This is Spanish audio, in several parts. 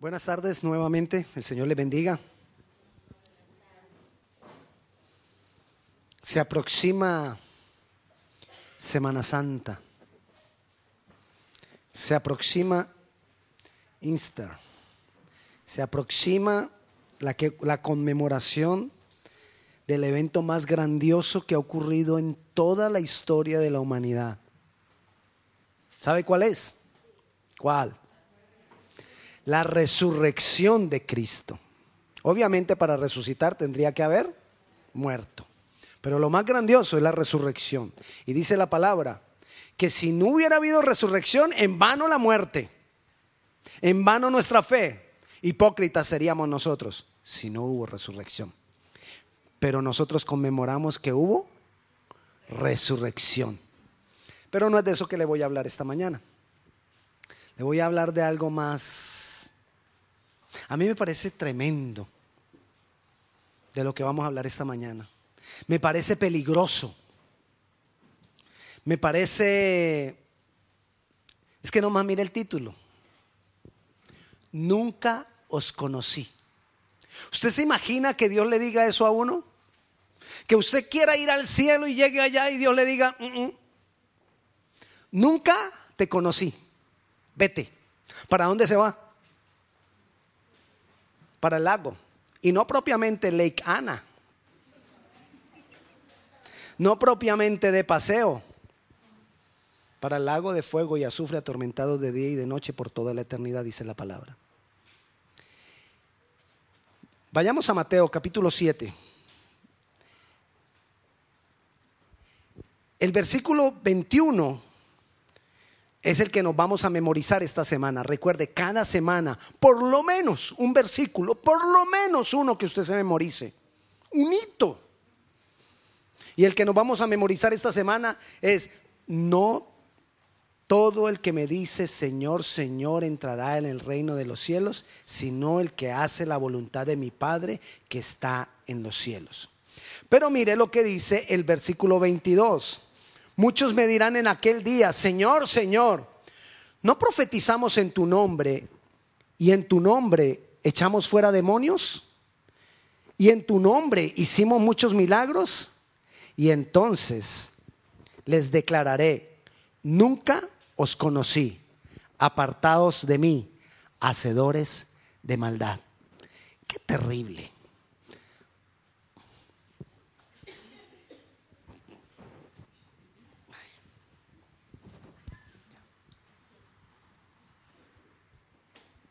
Buenas tardes nuevamente, el Señor le bendiga. Se aproxima Semana Santa. Se aproxima Easter. Se aproxima la, que, la conmemoración del evento más grandioso que ha ocurrido en toda la historia de la humanidad. ¿Sabe cuál es? ¿Cuál? La resurrección de Cristo. Obviamente para resucitar tendría que haber muerto. Pero lo más grandioso es la resurrección. Y dice la palabra que si no hubiera habido resurrección, en vano la muerte, en vano nuestra fe. Hipócritas seríamos nosotros si no hubo resurrección. Pero nosotros conmemoramos que hubo resurrección. Pero no es de eso que le voy a hablar esta mañana. Le voy a hablar de algo más. A mí me parece tremendo de lo que vamos a hablar esta mañana. Me parece peligroso. Me parece... Es que nomás mire el título. Nunca os conocí. ¿Usted se imagina que Dios le diga eso a uno? Que usted quiera ir al cielo y llegue allá y Dios le diga, mm, mm, nunca te conocí, vete. ¿Para dónde se va? Para el lago. Y no propiamente Lake Anna. No propiamente de paseo. Para el lago de fuego y azufre atormentado de día y de noche por toda la eternidad, dice la palabra. Vayamos a Mateo capítulo 7. El versículo 21 es el que nos vamos a memorizar esta semana. Recuerde, cada semana, por lo menos un versículo, por lo menos uno que usted se memorice. Un hito. Y el que nos vamos a memorizar esta semana es, no todo el que me dice Señor, Señor entrará en el reino de los cielos, sino el que hace la voluntad de mi Padre que está en los cielos. Pero mire lo que dice el versículo 22. Muchos me dirán en aquel día, Señor, Señor, ¿no profetizamos en tu nombre y en tu nombre echamos fuera demonios? ¿Y en tu nombre hicimos muchos milagros? Y entonces les declararé, nunca os conocí, apartados de mí, hacedores de maldad. Qué terrible.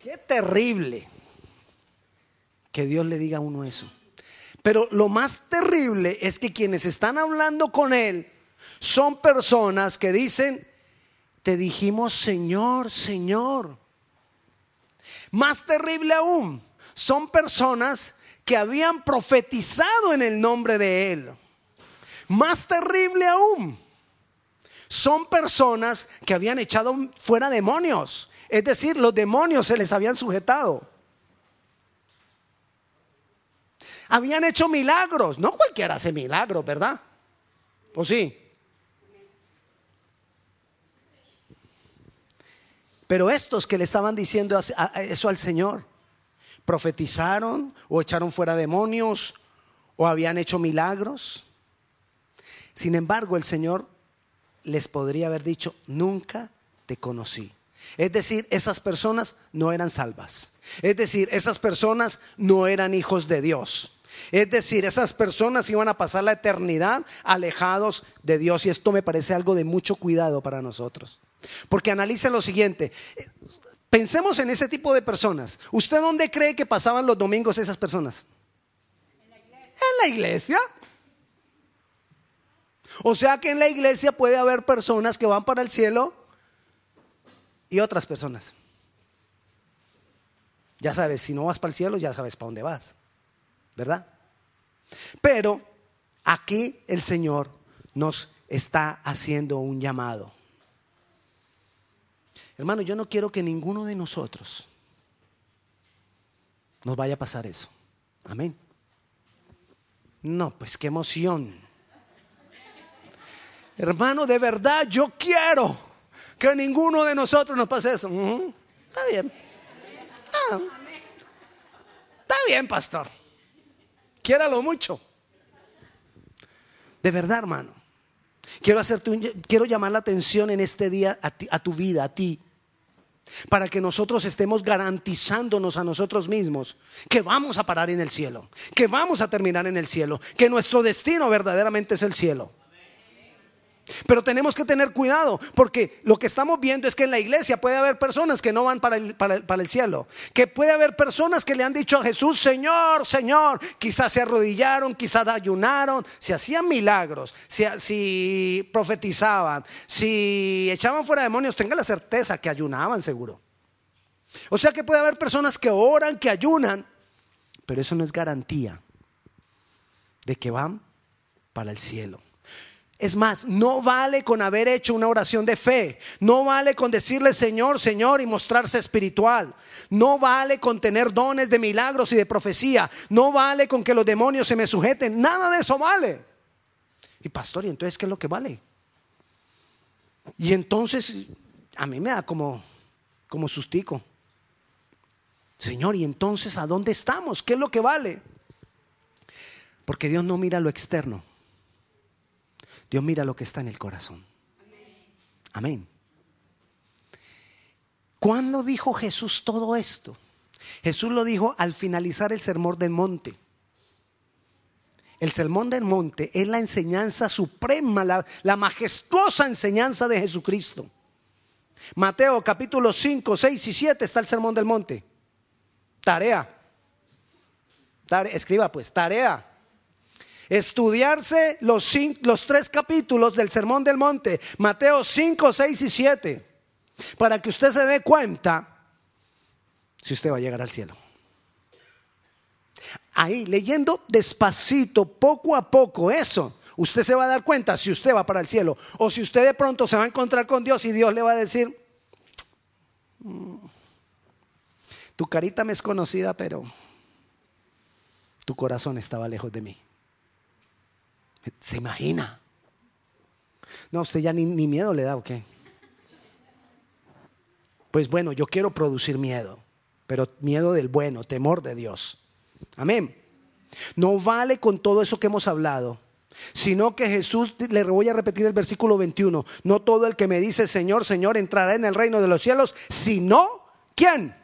Qué terrible que Dios le diga a uno eso. Pero lo más terrible es que quienes están hablando con Él son personas que dicen, te dijimos Señor, Señor. Más terrible aún, son personas que habían profetizado en el nombre de Él. Más terrible aún, son personas que habían echado fuera demonios es decir, los demonios se les habían sujetado. Habían hecho milagros. No cualquiera hace milagros, ¿verdad? Pues sí. Pero estos que le estaban diciendo eso al Señor, profetizaron o echaron fuera demonios o habían hecho milagros. Sin embargo, el Señor les podría haber dicho, nunca te conocí. Es decir, esas personas no eran salvas. Es decir, esas personas no eran hijos de Dios. Es decir, esas personas iban a pasar la eternidad alejados de Dios. Y esto me parece algo de mucho cuidado para nosotros. Porque analice lo siguiente. Pensemos en ese tipo de personas. ¿Usted dónde cree que pasaban los domingos esas personas? En la iglesia. En la iglesia. O sea que en la iglesia puede haber personas que van para el cielo y otras personas. Ya sabes, si no vas para el cielo, ya sabes para dónde vas, ¿verdad? Pero aquí el Señor nos está haciendo un llamado. Hermano, yo no quiero que ninguno de nosotros nos vaya a pasar eso. Amén. No, pues qué emoción. Hermano, de verdad yo quiero que ninguno de nosotros nos pase eso. Está bien. Ah, está bien, pastor. Quiéralo mucho. De verdad, hermano. Quiero, hacerte quiero llamar la atención en este día a, a tu vida, a ti para que nosotros estemos garantizándonos a nosotros mismos que vamos a parar en el cielo, que vamos a terminar en el cielo, que nuestro destino verdaderamente es el cielo. Pero tenemos que tener cuidado porque lo que estamos viendo es que en la iglesia puede haber personas que no van para el, para, el, cielo. Que puede haber personas que le han dicho a Jesús, Señor, Señor. Quizás se arrodillaron, quizás ayunaron, si hacían milagros, si, si profetizaban, si echaban fuera demonios, tenga la certeza que ayunaban seguro. O sea que puede haber personas que oran, que ayunan, pero eso no es garantía de que van para el cielo. Es más, no vale con haber hecho una oración de fe. No vale con decirle Señor, Señor y mostrarse espiritual. No vale con tener dones de milagros y de profecía. No vale con que los demonios se me sujeten. Nada de eso vale. Y pastor, ¿y entonces qué es lo que vale? Y entonces a mí me da como, como sustico. Señor, ¿y entonces a dónde estamos? ¿Qué es lo que vale? Porque Dios no mira lo externo. Dios mira lo que está en el corazón. Amén. ¿Cuándo dijo Jesús todo esto? Jesús lo dijo al finalizar el sermón del monte. El sermón del monte es la enseñanza suprema, la, majestuosa enseñanza de Jesucristo. Mateo capítulo 5, 6 y 7 está el sermón del monte. Tarea. Tarea escriba pues, tarea estudiarse los, los tres capítulos del Sermón del Monte, Mateo 5, 6 y 7, para que usted se dé cuenta si usted va a llegar al cielo. Ahí, leyendo despacito, poco a poco eso, usted se va a dar cuenta si usted va para el cielo o si usted de pronto se va a encontrar con Dios y Dios le va a decir, mm, tu carita me es conocida, pero tu corazón estaba lejos de mí. ¿Se imagina? No, usted ya ni, miedo le da o qué. Pues bueno, yo quiero producir miedo, pero miedo del bueno, temor de Dios. Amén. No vale con todo eso que hemos hablado, sino que Jesús, le voy a repetir el versículo 21, no todo el que me dice Señor, Señor entrará en el reino de los cielos, sino ¿quién?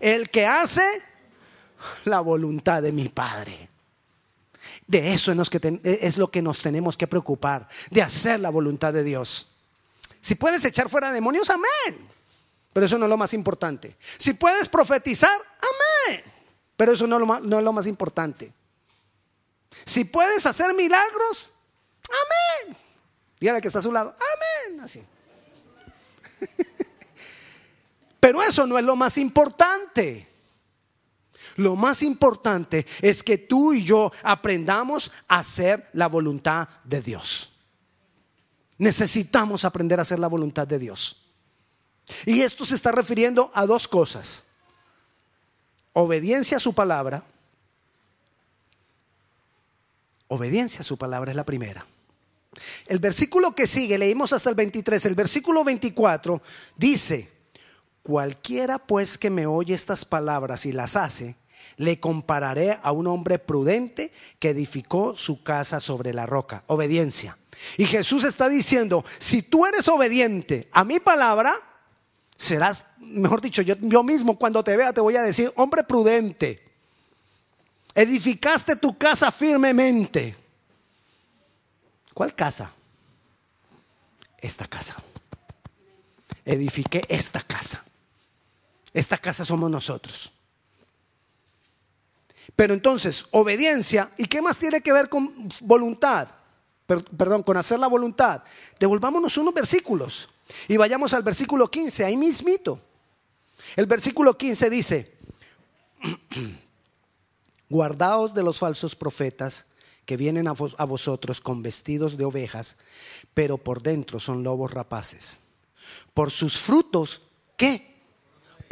El que hace la voluntad de mi Padre. De eso es lo que nos tenemos que preocupar, de hacer la voluntad de Dios. Si puedes echar fuera demonios, amén. Pero eso no es lo más importante. Si puedes profetizar, amén. Pero eso no, no es lo más importante. Si puedes hacer milagros, amén. Dígale que está a su lado, amén. Así. Pero eso no es lo más importante. Lo más importante es que tú y yo aprendamos a hacer la voluntad de Dios. Necesitamos aprender a hacer la voluntad de Dios. Y esto se está refiriendo a dos cosas. Obediencia a su palabra. Obediencia a su palabra es la primera. El versículo que sigue, leímos hasta el 23, el versículo 24 dice, cualquiera pues que me oye estas palabras y las hace, le compararé a un hombre prudente que edificó su casa sobre la roca. Obediencia. Y Jesús está diciendo, si tú eres obediente a mi palabra, serás, mejor dicho, yo, yo mismo cuando te vea te voy a decir, hombre prudente, edificaste tu casa firmemente. ¿Cuál casa? Esta casa. Edifiqué esta casa. Esta casa somos nosotros. Pero entonces, obediencia, ¿y qué más tiene que ver con voluntad? perdón, con hacer la voluntad. Devolvámonos unos versículos y vayamos al versículo 15, ahí mismito. El versículo 15 dice, guardaos de los falsos profetas que vienen a, vosotros con vestidos de ovejas, pero por dentro son lobos rapaces. Por sus frutos, ¿qué?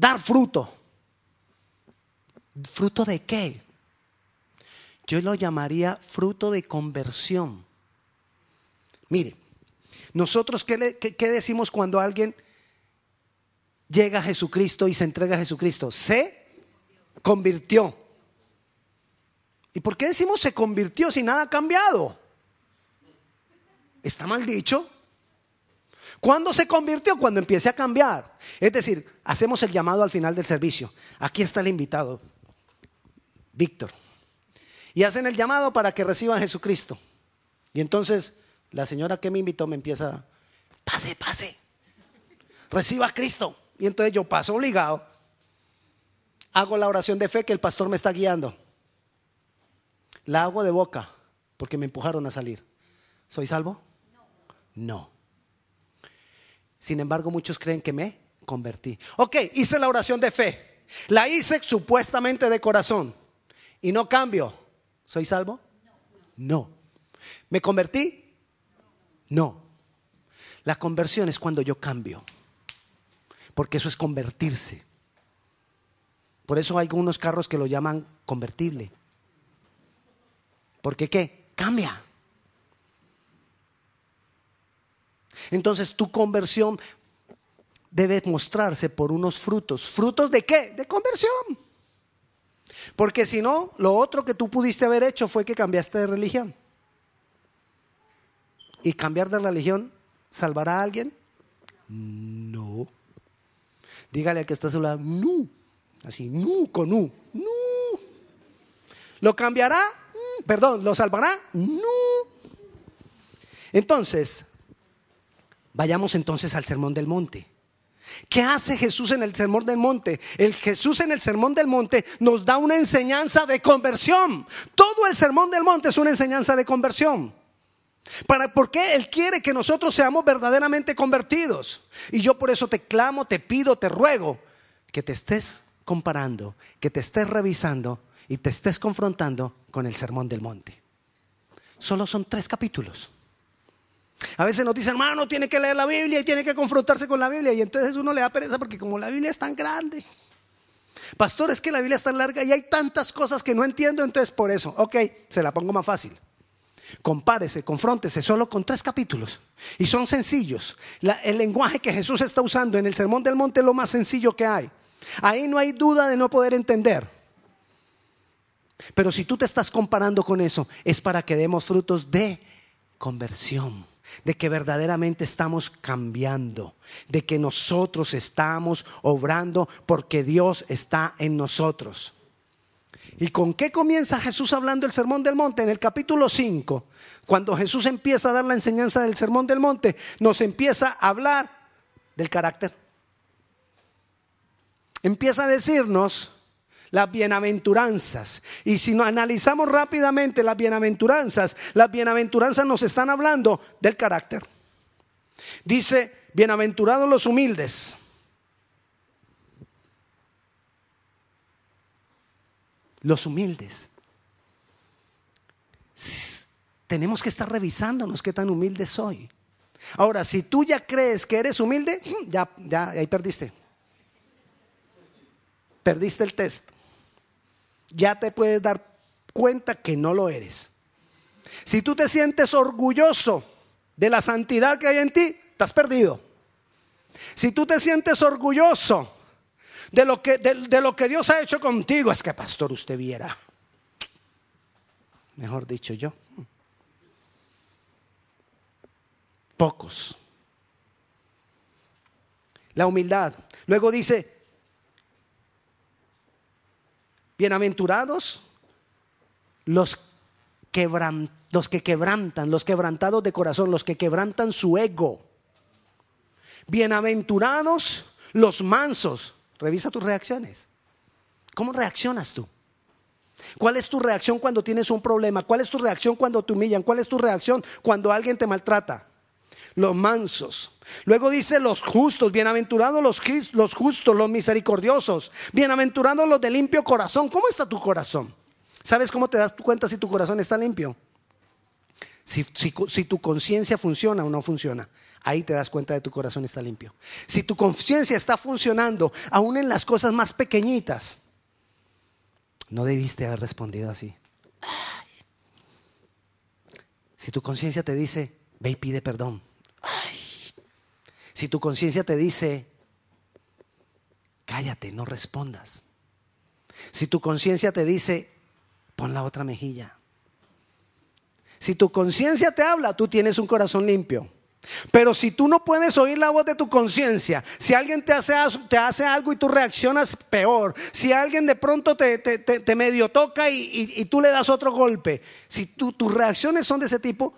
Dar fruto. ¿Fruto de qué? Yo lo llamaría fruto de conversión. Mire, nosotros, ¿qué, decimos cuando alguien llega a Jesucristo y se entrega a Jesucristo? Se convirtió. ¿Y por qué decimos se convirtió si nada ha cambiado? ¿Está mal dicho? ¿Cuándo se convirtió? Cuando empiece a cambiar. Es decir, hacemos el llamado al final del servicio. Aquí está el invitado, Víctor. Y hacen el llamado para que reciban a Jesucristo. Y entonces la señora que me invitó me empieza, pase, pase, reciba a Cristo. Y entonces yo paso obligado, hago la oración de fe que el pastor me está guiando. La hago de boca porque me empujaron a salir. ¿Soy salvo? No. Sin embargo, muchos creen que me convertí. Ok, hice la oración de fe. La hice supuestamente de corazón. Y no cambio. ¿Soy salvo? No. ¿Me convertí? No. La conversión es cuando yo cambio. Porque eso es convertirse. Por eso hay algunos carros que lo llaman convertible. Porque qué? Cambia. Entonces tu conversión debe mostrarse por unos frutos. ¿Frutos de qué? De conversión. Porque si no, lo otro que tú pudiste haber hecho fue que cambiaste de religión. ¿Y cambiar de religión salvará a alguien? No. Dígale al que está a su lado, no. Así, no, con no. No. ¿Lo cambiará? Mm, perdón, ¿lo salvará? No. Entonces, vayamos entonces al Sermón del Monte. ¿Qué hace Jesús en el Sermón del Monte? El Jesús en el Sermón del Monte nos da una enseñanza de conversión. Todo el Sermón del Monte es una enseñanza de conversión. Para, porque Él quiere que nosotros seamos verdaderamente convertidos. Y yo por eso te clamo, te pido, te ruego que te estés comparando, que te estés revisando y te estés confrontando con el Sermón del Monte. Solo son tres capítulos. A veces nos dicen, hermano, tiene que leer la Biblia y tiene que confrontarse con la Biblia. Y entonces uno le da pereza porque como la Biblia es tan grande. Pastor, es que la Biblia es tan larga y hay tantas cosas que no entiendo, entonces por eso, ok, se la pongo más fácil. Compárese, confróntese solo con tres capítulos. Y son sencillos. el lenguaje que Jesús está usando en el Sermón del Monte es lo más sencillo que hay. Ahí no hay duda de no poder entender. Pero si tú te estás comparando con eso, es para que demos frutos de conversión, de que verdaderamente estamos cambiando, de que nosotros estamos obrando porque Dios está en nosotros. ¿Y con qué comienza Jesús hablando el Sermón del Monte? En el capítulo 5, cuando Jesús empieza a dar la enseñanza del Sermón del Monte, nos empieza a hablar del carácter. Empieza a decirnos las bienaventuranzas. Y si nos analizamos rápidamente las bienaventuranzas, las bienaventuranzas nos están hablando del carácter. Dice, bienaventurados los humildes los humildes. Tenemos que estar revisándonos qué tan humilde soy. Ahora, si tú ya crees que eres humilde, ya, ya, ahí perdiste. Perdiste el test. Ya te puedes dar cuenta que no lo eres. Si tú te sientes orgulloso de la santidad que hay en ti, estás perdido. Si tú te sientes orgulloso de lo que, de, lo que Dios ha hecho contigo. Es que, pastor, usted viera. Mejor dicho yo. Pocos. La humildad. Luego dice, bienaventurados los, los que quebrantan, los quebrantados de corazón, los que quebrantan su ego. Bienaventurados los mansos, Revisa tus reacciones. ¿Cómo reaccionas tú? ¿Cuál es tu reacción cuando tienes un problema? ¿Cuál es tu reacción cuando te humillan? ¿Cuál es tu reacción cuando alguien te maltrata? Los mansos. Luego dice los justos, bienaventurados los, los justos, los misericordiosos, bienaventurados los de limpio corazón. ¿Cómo está tu corazón? ¿Sabes cómo te das cuenta si tu corazón está limpio? Si, si tu conciencia funciona o no funciona. Ahí te das cuenta de tu corazón está limpio. Si tu conciencia está funcionando, aún en las cosas más pequeñitas, no debiste haber respondido así. Si tu conciencia te dice, ve y pide perdón. Si tu conciencia te dice, cállate, no respondas. Si tu conciencia te dice, pon la otra mejilla. Si tu conciencia te habla, tú tienes un corazón limpio. Pero si tú no puedes oír la voz de tu conciencia, si alguien te hace, te hace, algo y tú reaccionas peor, si alguien de pronto te, medio toca y, tú le das otro golpe, si tus reacciones son de ese tipo,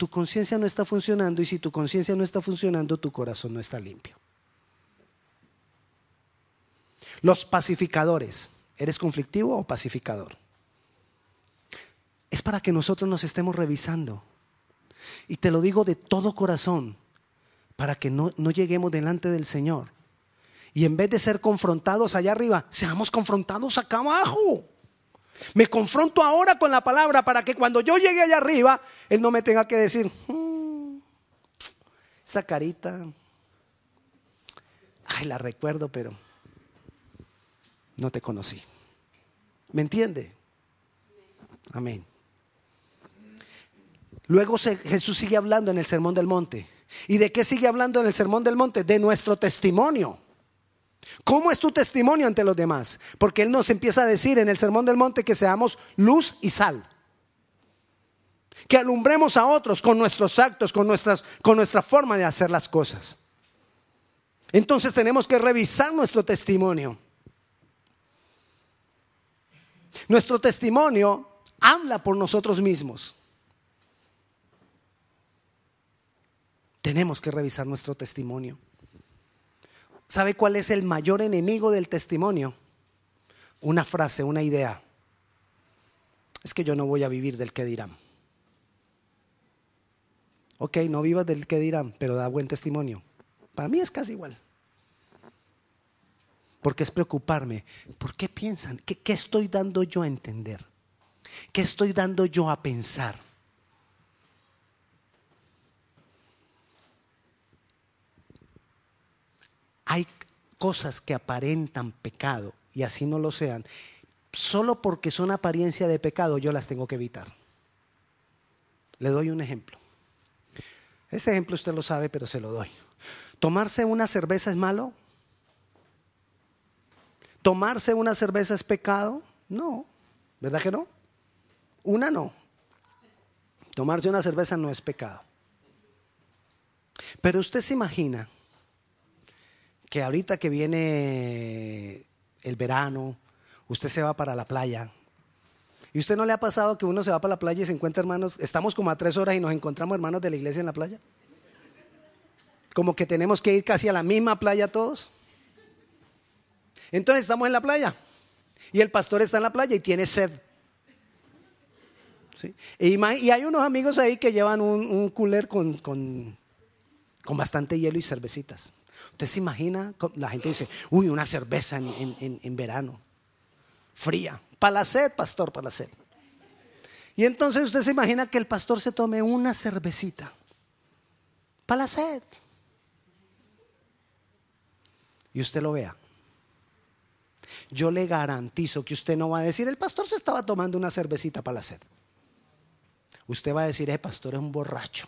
tu conciencia no está funcionando y si tu conciencia no está funcionando, tu corazón no está limpio. Los pacificadores, ¿eres conflictivo o pacificador? Es para que nosotros nos estemos revisando y te lo digo de todo corazón, para que no, lleguemos delante del Señor. Y en vez de ser confrontados allá arriba, seamos confrontados acá abajo. Me confronto ahora con la palabra para que cuando yo llegue allá arriba, Él no me tenga que decir, hmm, esa carita, ay, la recuerdo, pero no te conocí. ¿Me entiende? Amén. Luego Jesús sigue hablando en el Sermón del Monte. ¿Y de qué sigue hablando en el Sermón del Monte? De nuestro testimonio. ¿Cómo es tu testimonio ante los demás? Porque Él nos empieza a decir en el Sermón del Monte que seamos luz y sal. Que alumbremos a otros con nuestros actos, con, nuestras, con nuestra forma de hacer las cosas. Entonces tenemos que revisar nuestro testimonio. Nuestro testimonio habla por nosotros mismos. Tenemos que revisar nuestro testimonio. ¿Sabe cuál es el mayor enemigo del testimonio? Una frase, una idea. Es que yo no voy a vivir del que dirán. Ok, no vivas del que dirán, pero da buen testimonio. Para mí es casi igual. Porque es preocuparme. ¿Por qué piensan? ¿Qué, qué estoy dando yo a entender? ¿Qué estoy dando yo a pensar? hay cosas que aparentan pecado y así no lo sean, solo porque son apariencia de pecado yo las tengo que evitar. Le doy un ejemplo. Ese ejemplo usted lo sabe, pero se lo doy. ¿Tomarse una cerveza es malo? ¿Tomarse una cerveza es pecado? No, ¿verdad que no? Una no. Tomarse una cerveza no es pecado. Pero usted se imagina que ahorita que viene el verano, usted se va para la playa. ¿Y usted no le ha pasado que uno se va para la playa y se encuentra hermanos? Estamos como a tres horas y nos encontramos hermanos de la iglesia en la playa. Como que tenemos que ir casi a la misma playa todos. Entonces estamos en la playa y el pastor está en la playa y tiene sed. Y, hay unos amigos ahí que llevan un, cooler con, con bastante hielo y cervecitas. ¿Usted se imagina? La gente dice, uy, una cerveza en, verano, fría. Para la sed, pastor, para la sed. Y entonces usted se imagina que el pastor se tome una cervecita. Para la sed. Y usted lo vea. Yo le garantizo que usted no va a decir, el pastor se estaba tomando una cervecita para la sed. Usted va a decir, el pastor es un borracho.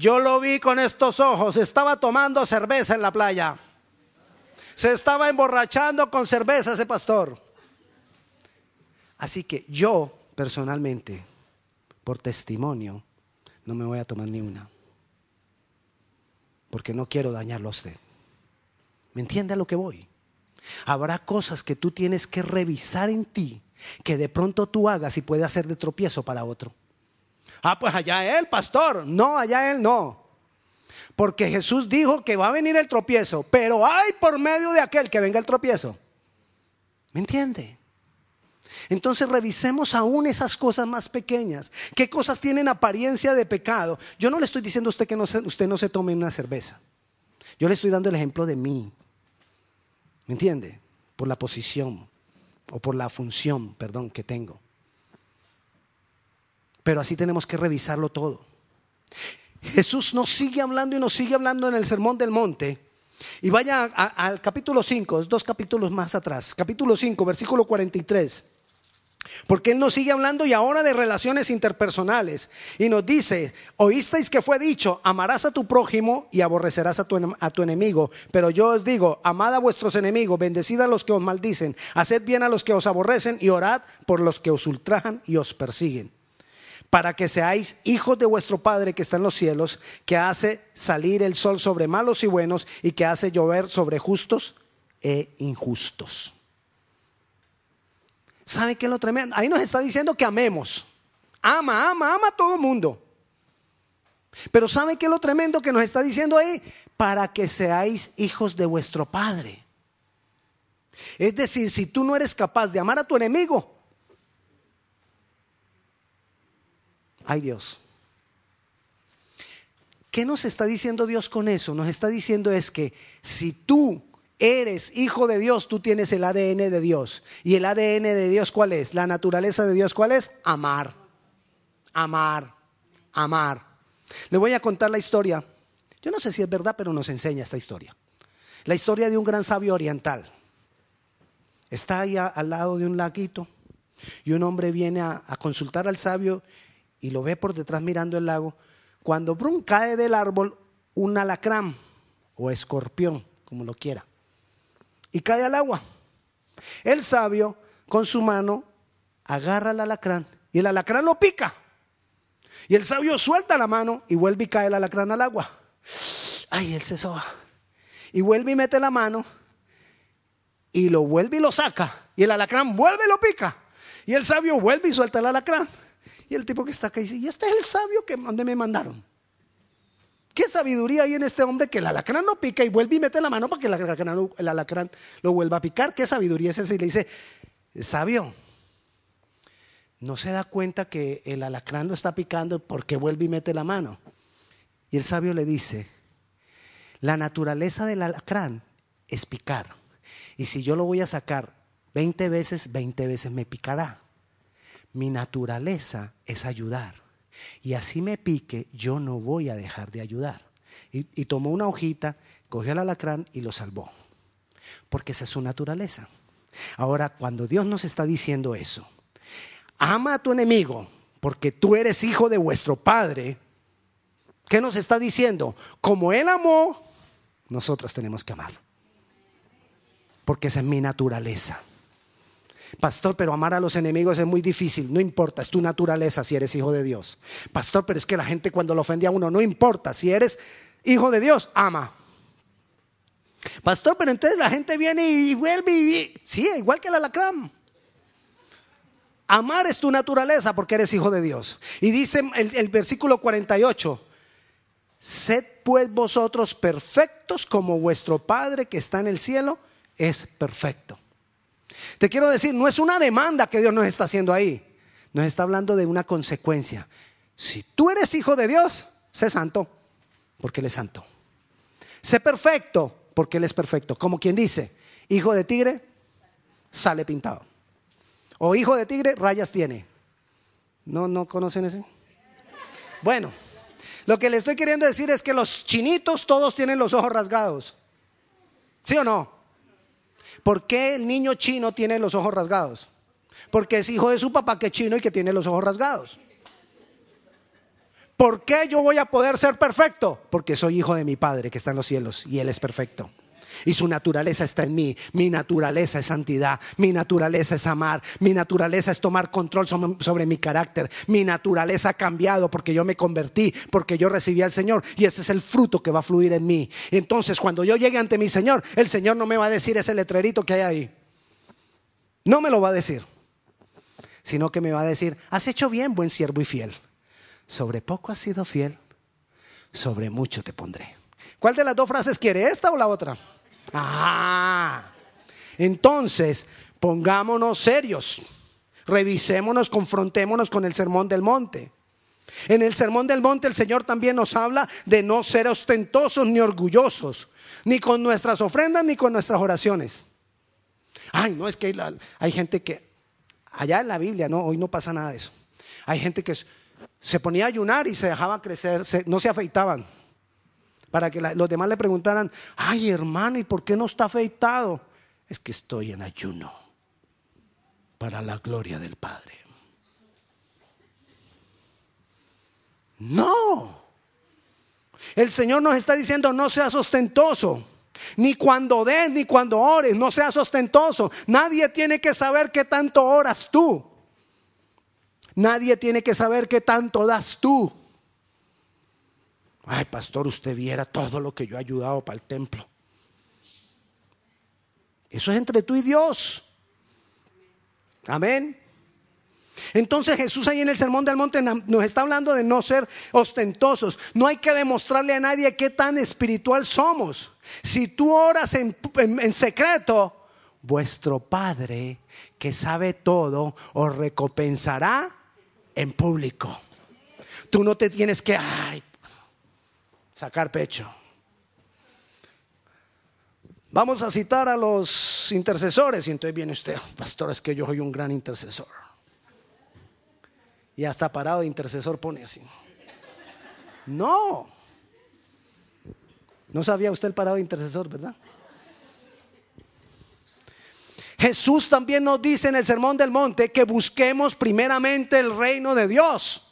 Yo lo vi con estos ojos, estaba tomando cerveza en la playa. Se estaba emborrachando con cerveza ese pastor. Así que yo personalmente, por testimonio, no me voy a tomar ni una. Porque no quiero dañarlo a usted. ¿Me entiende a lo que voy? Habrá cosas que tú tienes que revisar en ti que de pronto tú hagas y puede hacer de tropiezo para otro. Ah, pues allá él, pastor. No, allá él no. Porque Jesús dijo que va a venir el tropiezo, pero hay por medio de aquel que venga el tropiezo. ¿Me entiende? Entonces revisemos aún esas cosas más pequeñas. ¿Qué cosas tienen apariencia de pecado? Yo no le estoy diciendo a usted que usted no se tome una cerveza. Yo le estoy dando el ejemplo de mí. ¿Me entiende? Por la posición o por la función, perdón, que tengo. Pero así tenemos que revisarlo todo. Jesús nos sigue hablando y nos sigue hablando en el Sermón del Monte. Y vaya al capítulo 5, dos capítulos más atrás. Capítulo 5, versículo 43. Porque Él nos sigue hablando y ahora de relaciones interpersonales. Y nos dice, oísteis que fue dicho, amarás a tu prójimo y aborrecerás a tu, a tu, enemigo. Pero yo os digo, amad a vuestros enemigos, bendecid a los que os maldicen, haced bien a los que os aborrecen y orad por los que os ultrajan y os persiguen. Para que seáis hijos de vuestro Padre que está en los cielos, que hace salir el sol sobre malos y buenos y que hace llover sobre justos e injustos. ¿Sabe qué es lo tremendo? Ahí nos está diciendo que amemos. Ama, ama, ama a todo el mundo. Pero ¿sabe qué es lo tremendo que nos está diciendo ahí? Para que seáis hijos de vuestro Padre. Es decir, si tú no eres capaz de amar a tu enemigo, ay Dios. ¿Qué nos está diciendo Dios con eso? Nos está diciendo es que si tú eres hijo de Dios, tú tienes el ADN de Dios. ¿Y el ADN de Dios cuál es? La naturaleza de Dios cuál es? Amar. Amar. Amar. Le voy a contar la historia. Yo no sé si es verdad, pero nos enseña esta historia. La historia de un gran sabio oriental. Está allá al lado de un laguito y un hombre viene a, consultar al sabio y lo ve por detrás mirando el lago. Cuando Brun cae del árbol un alacrán o escorpión, como lo quiera y cae al agua. El sabio con su mano agarra el alacrán y el alacrán lo pica. Y el sabio suelta la mano y vuelve y cae el alacrán al agua. Ay, él se soba. Y vuelve y mete la mano y lo vuelve y lo saca. Y el alacrán vuelve y lo pica. Y el sabio vuelve y suelta el alacrán. Y el tipo que está acá dice, y este es el sabio que me mandaron. ¿Qué sabiduría hay en este hombre que el alacrán no pica y vuelve y mete la mano para que el alacrán, lo vuelva a picar? ¿Qué sabiduría es esa? Y le dice, sabio, no se da cuenta que el alacrán lo está picando porque vuelve y mete la mano. Y el sabio le dice, la naturaleza del alacrán es picar. Y si yo lo voy a sacar 20 veces, 20 veces me picará. Mi naturaleza es ayudar y así me pique, yo no voy a dejar de ayudar. Y, tomó una hojita, cogió el alacrán y lo salvó. Porque esa es su naturaleza. Ahora, cuando Dios nos está diciendo eso, ama a tu enemigo porque tú eres hijo de vuestro Padre, ¿qué nos está diciendo? Como Él amó, nosotros tenemos que amar. Porque esa es mi naturaleza. Pastor, pero amar a los enemigos es muy difícil. No importa, es tu naturaleza si eres hijo de Dios. Pastor, pero es que la gente cuando lo ofende a uno, no importa. Si eres hijo de Dios, ama. Pastor, pero entonces la gente viene y vuelve y... Sí, igual que el alacrán. Amar es tu naturaleza porque eres hijo de Dios. Y dice el, el versículo 48, sed pues vosotros perfectos como vuestro Padre que está en el cielo es perfecto. Te quiero decir, no es una demanda que Dios nos está haciendo ahí. Nos está hablando de una consecuencia. Si tú eres hijo de Dios, sé santo, porque Él es santo. Sé perfecto, porque Él es perfecto. Como quien dice, hijo de tigre, sale pintado. O hijo de tigre, rayas tiene. ¿No, no conocen ese? Bueno, lo que le estoy queriendo decir es que los chinitos todos tienen los ojos rasgados. ¿Sí o no? ¿Por qué el niño chino tiene los ojos rasgados? Porque es hijo de su papá que es chino y que tiene los ojos rasgados. ¿Por qué yo voy a poder ser perfecto? Porque soy hijo de mi Padre que está en los cielos y Él es perfecto. Y su naturaleza está en mí. Mi naturaleza es santidad. Mi naturaleza es amar. Mi naturaleza es tomar control sobre, mi carácter. Mi naturaleza ha cambiado porque yo me convertí, porque yo recibí al Señor. Y ese es el fruto que va a fluir en mí. Entonces, cuando yo llegue ante mi Señor, el Señor no me va a decir ese letrerito que hay ahí. No me lo va a decir. Sino que me va a decir, has hecho bien, buen siervo y fiel. Sobre poco has sido fiel, sobre mucho te pondré. ¿Cuál de las dos frases quiere, esta o la otra? Ah, entonces pongámonos serios. Revisémonos, confrontémonos con el sermón del monte. En el sermón del monte el Señor también nos habla de no ser ostentosos ni orgullosos, ni con nuestras ofrendas ni con nuestras oraciones. Ay, no es que hay, gente que, allá en la Biblia, no, hoy no pasa nada de eso. Hay gente que se ponía a ayunar y se dejaba crecer, no se afeitaban. Para que los demás le preguntaran, ay hermano, ¿y por qué no está afeitado? Es que estoy en ayuno para la gloria del Padre. No. El Señor nos está diciendo, no seas ostentoso. Ni cuando des, ni cuando ores, no seas ostentoso. Nadie tiene que saber qué tanto oras tú. Nadie tiene que saber qué tanto das tú. Ay, pastor, usted viera todo lo que yo he ayudado para el templo. Eso es entre tú y Dios. Amén. Entonces Jesús ahí en el Sermón del Monte nos está hablando de no ser ostentosos. No hay que demostrarle a nadie qué tan espiritual somos. Si tú oras en, secreto, vuestro Padre que sabe todo os recompensará en público. Tú no te tienes que sacar pecho. Vamos a citar a los intercesores y entonces viene usted, pastor, es que yo soy un gran intercesor. Y hasta parado de intercesor pone así. No. No sabía usted el parado de intercesor, ¿verdad? Jesús también nos dice en el Sermón del Monte que busquemos primeramente el reino de Dios.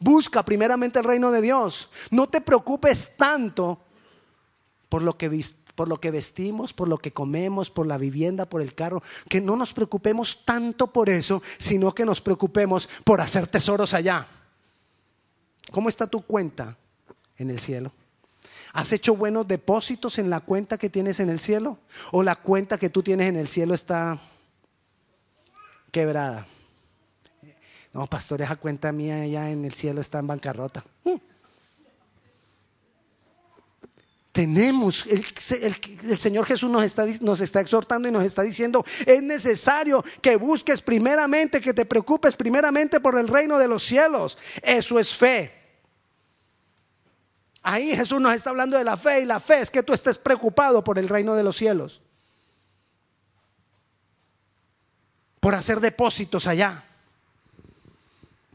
Busca primeramente el reino de Dios. No te preocupes tanto por lo que por lo que vestimos, por lo que comemos, por la vivienda, por el carro, que no nos preocupemos tanto por eso, sino que nos preocupemos por hacer tesoros allá. ¿Cómo está tu cuenta en el cielo? ¿Has hecho buenos depósitos en la cuenta que tienes en el cielo? ¿O la cuenta que tú tienes en el cielo está quebrada? No, pastor, esa cuenta mía allá en el cielo está en bancarrota. Mm. Tenemos, el, Señor Jesús nos está, nos está exhortando y nos está diciendo, es necesario que busques primeramente, que te preocupes primeramente por el reino de los cielos. Eso es fe. Ahí Jesús nos está hablando de la fe y la fe es que tú estés preocupado por el reino de los cielos. Por hacer depósitos allá.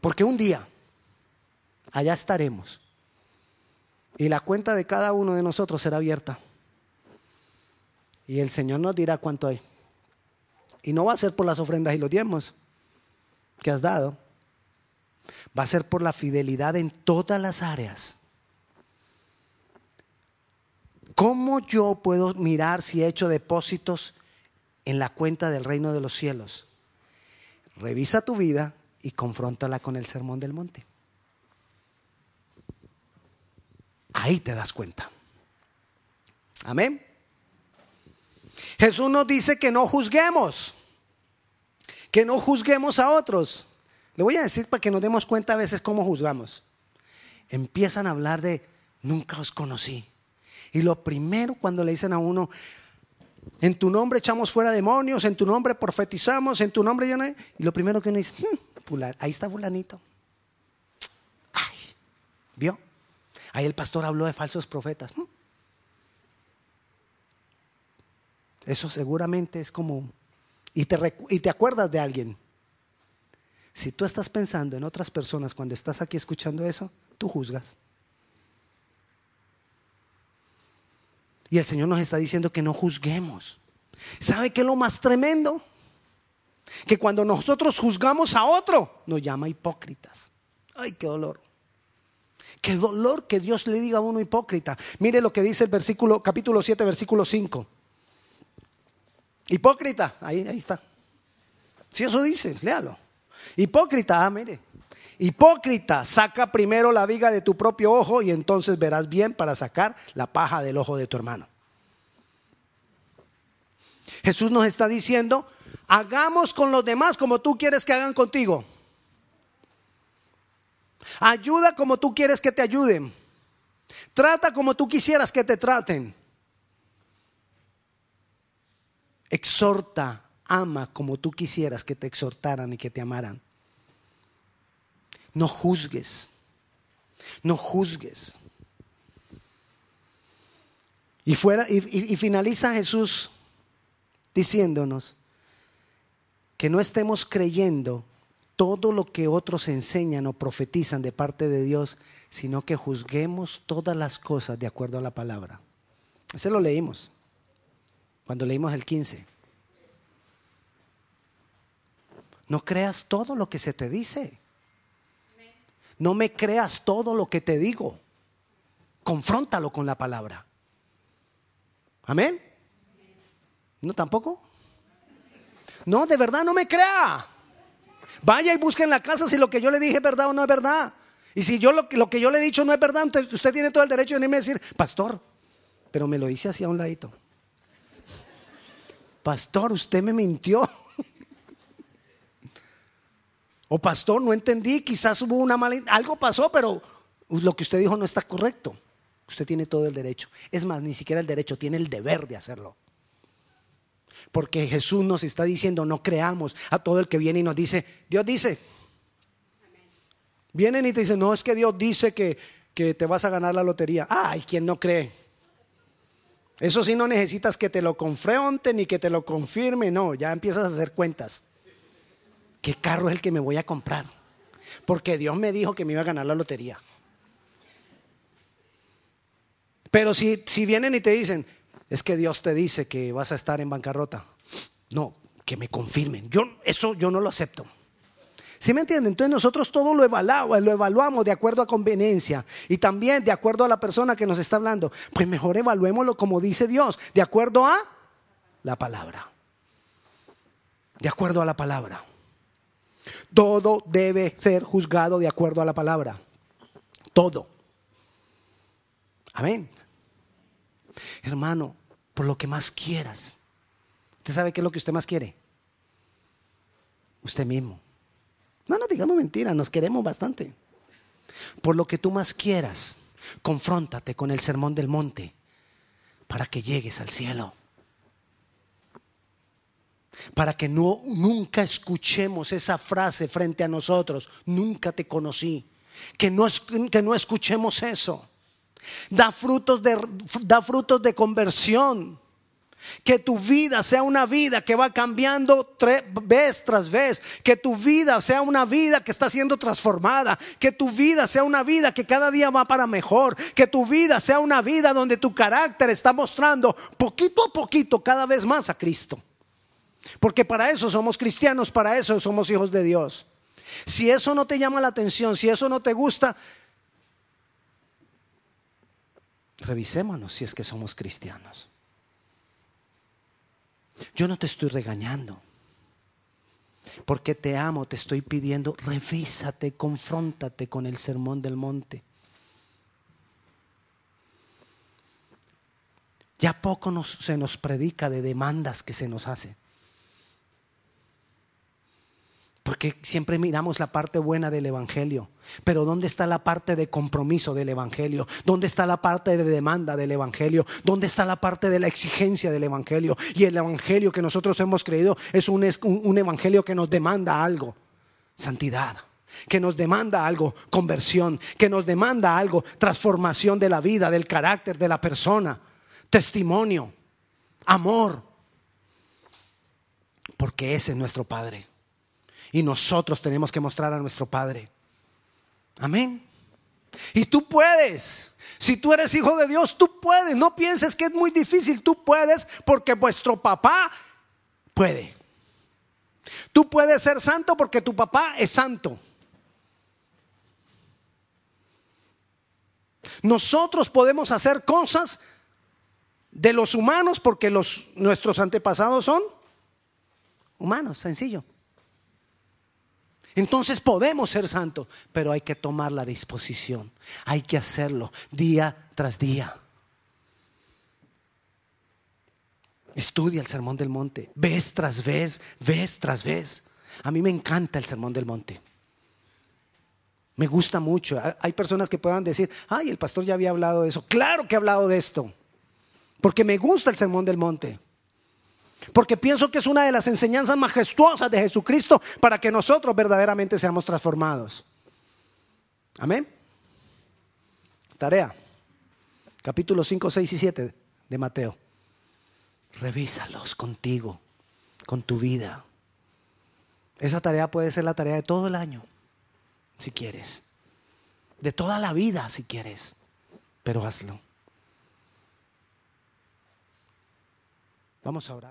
Porque un día allá estaremos y la cuenta de cada uno de nosotros será abierta. Y el Señor nos dirá cuánto hay. Y no va a ser por las ofrendas y los diezmos que has dado. Va a ser por la fidelidad en todas las áreas. ¿Cómo yo puedo mirar si he hecho depósitos en la cuenta del reino de los cielos? Revisa tu vida y confróntala con el sermón del monte. Ahí te das cuenta. Amén. Jesús nos dice que no juzguemos, que no juzguemos a otros. Le voy a decir para que nos demos cuenta a veces cómo juzgamos. Empiezan a hablar de nunca os conocí. Y lo primero cuando le dicen a uno, en tu nombre echamos fuera demonios, en tu nombre profetizamos, en tu nombre yo no... Y lo primero que uno dice, hmm, ahí está fulanito. Ay, ¿vio? Ahí el pastor habló de falsos profetas. Eso seguramente es como... Y te, y te acuerdas de alguien. Si tú estás pensando en otras personas cuando estás aquí escuchando eso, tú juzgas. Y el Señor nos está diciendo que no juzguemos. ¿Sabe qué es lo más tremendo? Que cuando nosotros juzgamos a otro, nos llama hipócritas. Ay, qué dolor. Qué dolor que Dios le diga a uno hipócrita. Mire lo que dice el versículo, capítulo 7, versículo 5. Hipócrita, ahí, ahí está. Si eso dice, léalo. Hipócrita, ah, mire. Hipócrita, saca primero la viga de tu propio ojo y entonces verás bien para sacar la paja del ojo de tu hermano. Jesús nos está diciendo, hagamos con los demás como tú quieres que hagan contigo. Ayuda como tú quieres que te ayuden. Trata como tú quisieras que te traten. Exhorta ama como tú quisieras que te exhortaran y que te amaran. No juzgues. No juzgues. Y, fuera, y, y finaliza Jesús diciéndonos que no estemos creyendo todo lo que otros enseñan o profetizan de parte de Dios, sino que juzguemos todas las cosas de acuerdo a la palabra. Ese lo leímos cuando leímos el 15. No creas todo lo que se te dice. No me creas todo lo que te digo. Confróntalo con la palabra. Amén. ¿No tampoco? No, de verdad no me crea. Vaya y busque en la casa si lo que yo le dije es verdad o no es verdad. Y si yo lo, que yo le he dicho no es verdad, entonces usted tiene todo el derecho de venirme a decir, pastor, pero me lo dice así a un ladito. Pastor, usted me mintió. O pastor, no entendí, quizás hubo una mala... Algo pasó, pero lo que usted dijo no está correcto. Usted tiene todo el derecho. Es más, ni siquiera el derecho, tiene el deber de hacerlo. Porque Jesús nos está diciendo, no creamos a todo el que viene y nos dice, Dios dice. Vienen y te dicen, no, es que Dios dice que, que te vas a ganar la lotería. Ay, ¿quién no cree? Eso sí no necesitas que te lo confronte ni que te lo confirme, no, ya empiezas a hacer cuentas. ¿Qué carro es el que me voy a comprar? Porque Dios me dijo que me iba a ganar la lotería. Pero si, si vienen y te dicen, es que Dios te dice que vas a estar en bancarrota. No, que me confirmen. Yo eso yo no lo acepto. ¿Sí me entienden? Entonces nosotros todo lo evaluamos, lo evaluamos de acuerdo a conveniencia y también de acuerdo a la persona que nos está hablando. Pues mejor evaluémoslo como dice Dios, de acuerdo a la palabra. De acuerdo a la palabra. Todo debe ser juzgado de acuerdo a la palabra. Todo. Amén. Hermano, por lo que más quieras. ¿Usted sabe qué es lo que usted más quiere? Usted mismo. No, no digamos mentira, nos queremos bastante. Por lo que tú más quieras, confróntate con el sermón del monte para que llegues al cielo. Para que no, nunca escuchemos esa frase frente a nosotros, nunca te conocí. Que no, que no escuchemos eso. Da frutos de, da frutos de conversión. Que tu vida sea una vida que va cambiando vez tras vez. Que tu vida sea una vida que está siendo transformada. Que tu vida sea una vida que cada día va para mejor. Que tu vida sea una vida donde tu carácter está mostrando poquito a poquito cada vez más a Cristo. Porque para eso somos cristianos, para eso somos hijos de Dios. Si eso no te llama la atención, si eso no te gusta, revisémonos si es que somos cristianos. Yo no te estoy regañando. Porque te amo, te estoy pidiendo, revísate, confróntate con el sermón del monte. Ya poco se nos predica de demandas que se nos hacen. Porque siempre miramos la parte buena del Evangelio. Pero ¿dónde está la parte de compromiso del Evangelio? ¿Dónde está la parte de demanda del Evangelio? ¿Dónde está la parte de la exigencia del Evangelio? Y el Evangelio que nosotros hemos creído es un, un Evangelio que nos demanda algo. Santidad. Que nos demanda algo. Conversión. Que nos demanda algo. Transformación de la vida, del carácter de la persona. Testimonio. Amor. Porque ese es nuestro Padre. Y nosotros tenemos que mostrar a nuestro Padre. Amén. Y tú puedes. Si tú eres hijo de Dios, tú puedes. No pienses que es muy difícil. Tú puedes porque vuestro papá puede. Tú puedes ser santo porque tu papá es santo. Nosotros podemos hacer cosas de los humanos porque los, nuestros antepasados son humanos, sencillo. Entonces podemos ser santos, pero hay que tomar la disposición. Hay que hacerlo día tras día. Estudia el Sermón del Monte, vez tras vez, vez tras vez. A mí me encanta el Sermón del Monte. Me gusta mucho. Hay personas que puedan decir, ay, el pastor ya había hablado de eso. Claro que he hablado de esto, porque me gusta el Sermón del Monte. Porque pienso que es una de las enseñanzas majestuosas de Jesucristo para que nosotros verdaderamente seamos transformados. Amén. Tarea. Capítulo 5, 6 y 7 de Mateo. Revísalos contigo, con tu vida. Esa tarea puede ser la tarea de todo el año, si quieres. De toda la vida, si quieres. Pero hazlo. Vamos a orar.